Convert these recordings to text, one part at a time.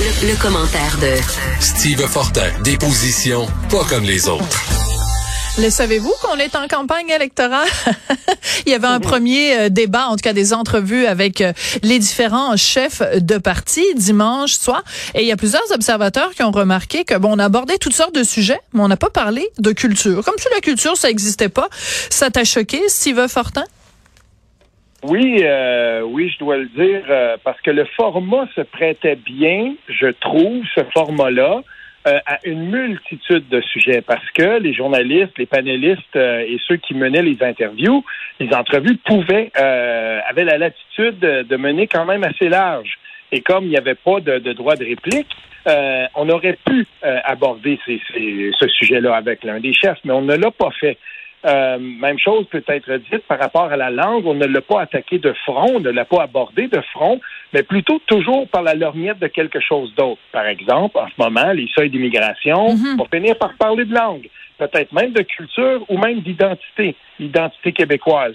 Le, commentaire de Steve Fortin, des positions pas comme les autres. Le savez-vous qu'on est en campagne électorale? Il y avait un premier euh, débat, en tout cas des entrevues avec euh, les différents chefs de parti dimanche soir. Et il y a plusieurs observateurs qui ont remarqué que bon, on abordait toutes sortes de sujets, mais on n'a pas parlé de culture. Comme si la culture, ça n'existait pas. Ça t'a choqué, Steve Fortin? Oui, euh, oui, je dois le dire, euh, parce que le format se prêtait bien, je trouve, ce format-là, euh, à une multitude de sujets, parce que les journalistes, les panélistes et ceux qui menaient les interviews, les entrevues pouvaient, avaient la latitude de, mener quand même assez large. Et comme il n'y avait pas de, droit de réplique, on aurait pu aborder ce sujet-là avec l'un des chefs, mais on ne l'a pas fait. Euh, même chose peut être dite par rapport à la langue. On ne l'a pas attaqué de front, on ne l'a pas abordé de front, mais plutôt toujours par la lorgnette de quelque chose d'autre. Par exemple, en ce moment, les seuils d'immigration, vont mhm. finir par parler de langue, peut-être même de culture ou même d'identité, identité québécoise.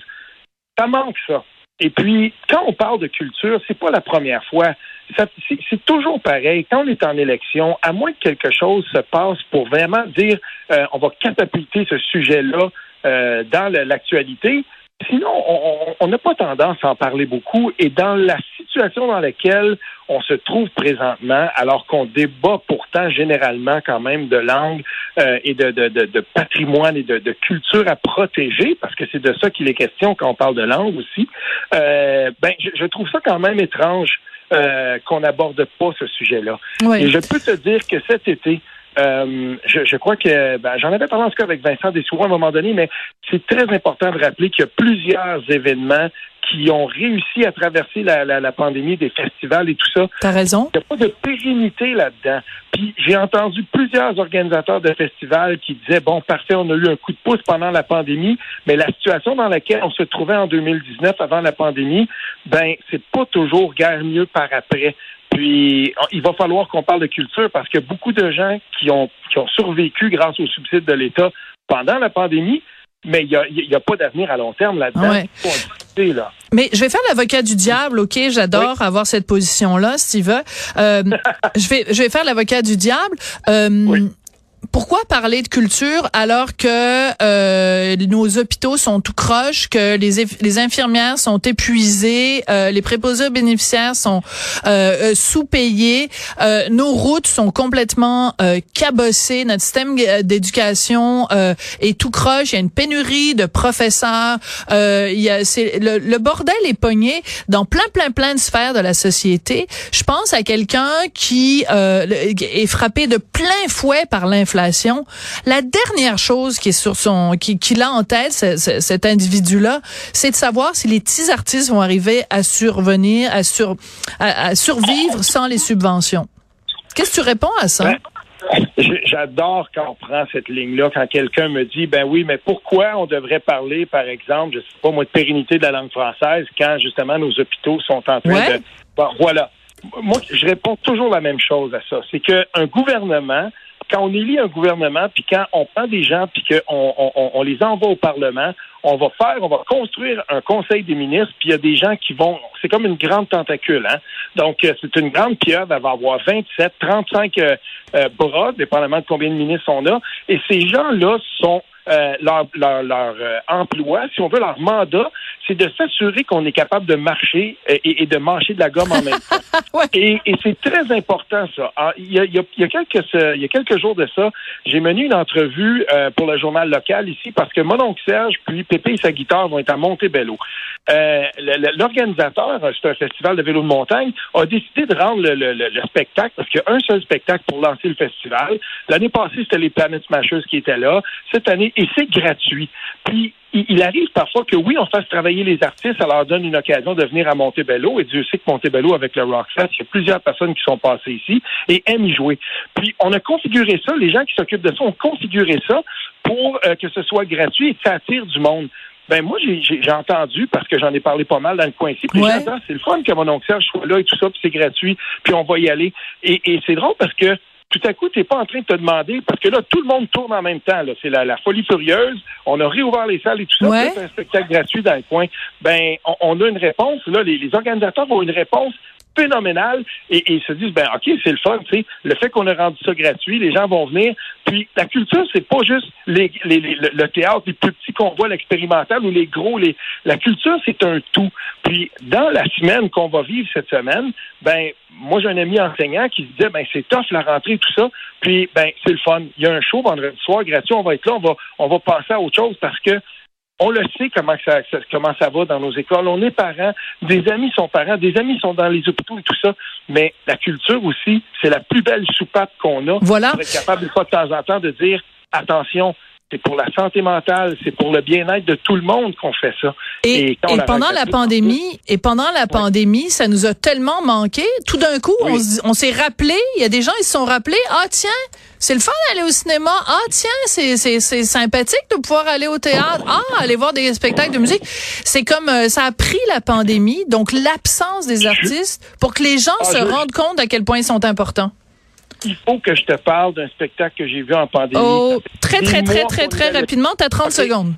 Ça manque ça. Et puis, quand on parle de culture, c'est pas la première fois. C'est toujours pareil. Quand on est en élection, à moins que quelque chose se passe pour vraiment dire euh, on va catapulter ce sujet-là euh, dans l'actualité. Sinon, on n'a pas tendance à en parler beaucoup. Et dans la situation dans laquelle on se trouve présentement, alors qu'on débat pourtant généralement quand même de langue euh, et de, de, de, patrimoine et de, culture à protéger, parce que c'est de ça qu'il est question quand on parle de langue aussi, euh, ben, je, je, trouve ça quand même étrange euh, qu'on n'aborde pas ce sujet-là. Et je peux te dire que cet été, euh, je, je, crois que ben, j'en avais parlé en ce cas avec Vincent Dessouroux à un moment donné, mais c'est très important de rappeler qu'il y a plusieurs événements qui ont réussi à traverser la, la, la, pandémie des festivals et tout ça. T'as raison. Il n'y a pas de pérennité là-dedans. Puis j'ai entendu plusieurs organisateurs de festivals qui disaient bon, parfait, on a eu un coup de pouce pendant la pandémie, mais la situation dans laquelle on se trouvait en 2019 avant la pandémie, ben c'est pas toujours guère mieux par après. Puis, il va falloir qu'on parle de culture parce que beaucoup de gens qui ont, qui ont survécu grâce aux subsides de l'État pendant la pandémie, mais il n'y a, y a, pas d'avenir à long terme là-dedans. Là. Mais je vais faire l'avocat du diable, ok? J'adore avoir cette position-là, Steve. Euh, je vais je vais faire l'avocat du diable. Euh, oui pourquoi parler de culture alors que euh, nos hôpitaux sont tout croches, que les, infirmières sont épuisées, euh, les préposés aux bénéficiaires sont euh, euh sous-payés, euh, nos routes sont complètement euh, cabossées, notre système d'éducation est tout croche, il y a une pénurie de professeurs, il y a c'est le, le, bordel est pogné dans plein plein plein de sphères de la société. Je pense à quelqu'un qui est frappé de plein fouet par l'inflation la dernière chose qui est sur son, qui, qui a en tête, cet individu-là, c'est de savoir si les petits artistes vont arriver à survenir, à, sur, à, survivre sans les subventions. Qu'est-ce que tu réponds à ça? Ben, j'adore quand on prend cette ligne-là, quand quelqu'un me dit, ben oui, mais pourquoi on devrait parler, par exemple, je sais pas moi, de pérennité de la langue française quand justement nos hôpitaux sont en train de... Bon, voilà. Moi, je réponds toujours la même chose à ça. C'est qu'un gouvernement quand on élit un gouvernement, puis quand on prend des gens, puis qu'on on, les envoie au Parlement, on va faire, on va construire un conseil des ministres, puis il y a des gens qui vont, c'est comme une grande tentacule, hein. Donc, euh, c'est une grande pieuvre, elle va avoir 27, 35 euh, euh, bras, dépendamment de combien de ministres on a, et ces gens-là sont euh, leur, leur, leur euh, emploi, si on veut, leur mandat, c'est de s'assurer qu'on est capable de marcher et, et, de manger de la gomme en même temps. Et, et c'est très important, ça. Ah, il, y a, il, y a, quelques, il y a quelques jours de ça, j'ai mené une entrevue euh, pour le journal local ici parce que mon oncle Serge puis Pépé et sa guitare vont être à Montebello. Euh, L'organisateur, c'est un festival de vélo de montagne, a décidé de rendre le, le, le spectacle parce qu'il y a un seul spectacle pour lancer le festival. L'année passée, c'était les Planet Smashers qui étaient là. Cette année, et c'est gratuit. Puis, il, arrive parfois que oui, on fasse travailler les artistes, ça leur donne une occasion de venir à Montebello, et Dieu sait que Montebello, avec le Rockfest, il y a plusieurs personnes qui sont passées ici et aiment y jouer. Puis, on a configuré ça, les gens qui s'occupent de ça ont configuré ça pour euh, que ce soit gratuit et que ça attire du monde. Ben moi, j'ai entendu, parce que j'en ai parlé pas mal dans le coin ici, puis c'est le fun que mon oncle Serge soit là et tout ça, puis c'est gratuit, puis on va y aller. Et, et c'est drôle parce que tout à coup, tu n'es pas en train de te demander, parce que là, tout le monde tourne en même temps. C'est la, folie furieuse. On a réouvert les salles et tout ça. C'est un spectacle gratuit dans le coin. Ben, on, a une réponse. Là, les, organisateurs ont une réponse phénoménal et, ils se disent ben ok c'est le fun tu sais. Le fait qu'on a rendu ça gratuit les gens vont venir. Puis la culture c'est pas juste les, les, le théâtre les plus petits qu'on voit l'expérimental ou les gros les la culture c'est un tout. Puis dans la semaine qu'on va vivre cette semaine ben moi j'ai un ami enseignant qui se disait ben c'est tough la rentrée tout ça. Puis ben c'est le fun. Il y a un show vendredi soir gratuit on va être là on va on va passer à autre chose parce que on le sait comment ça, comment ça va dans nos écoles. On est parents, des amis sont parents, des amis sont dans les hôpitaux et tout ça. Mais la culture aussi, c'est la plus belle soupape qu'on a. Voilà. Pour être capable, de temps en temps, de dire attention, c'est pour la santé mentale, c'est pour le bien-être de tout le monde qu'on fait ça. Et, pendant la pandémie, et pendant la pandémie, ça nous a tellement manqué. Tout d'un coup, on, s'est rappelé, il y a des gens ils se sont rappelés, ah tiens, c'est le fun d'aller au cinéma. Ah tiens, c'est c'est c'est sympathique de pouvoir aller au théâtre. Ah, aller voir des spectacles de musique. C'est comme euh, ça a pris la pandémie, donc l'absence des artistes pour que les gens ah, se rendent compte à quel point ils sont importants il faut que je te parle d'un spectacle que j'ai vu en pandémie. Oh, très, très, très, très, très rapidement. Tu as 30 secondes.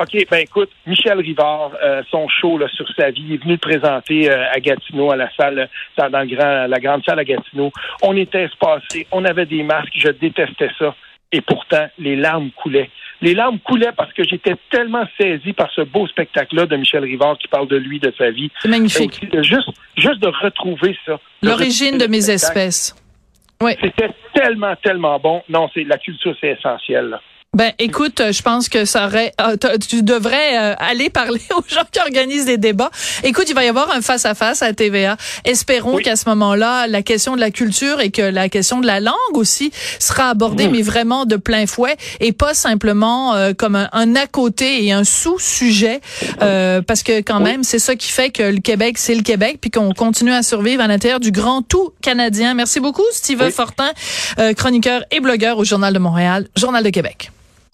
OK, ben écoute, Michel Rivard, euh, son show là, sur sa vie, il est venu le présenter euh, à Gatineau, à la salle, dans, dans grand, la grande salle à Gatineau. On était espacés, on avait des masques, je détestais ça. Et pourtant, les larmes coulaient. Les larmes coulaient parce que j'étais tellement saisi par ce beau spectacle-là de Michel Rivard qui parle de lui, de sa vie. C'est magnifique. juste, juste de retrouver ça. L'origine de mes espèces. C'était tellement, tellement bon. Non, c'est la culture, c'est essentiel. Ben, écoute, euh, je pense que ça aurait, euh, tu devrais euh, aller parler aux gens qui organisent des débats. Écoute, il va y avoir un face à face à TVA. Espérons qu'à ce moment-là, la question de la culture et que la question de la langue aussi sera abordée, mais vraiment de plein fouet et pas simplement comme un, à côté et un sous-sujet, parce que quand même, c'est ça qui fait que le Québec, c'est le Québec, puis qu'on continue à survivre à l'intérieur du grand tout canadien. Merci beaucoup, Steve Fortin, chroniqueur et blogueur au Journal de Montréal, Journal de Québec.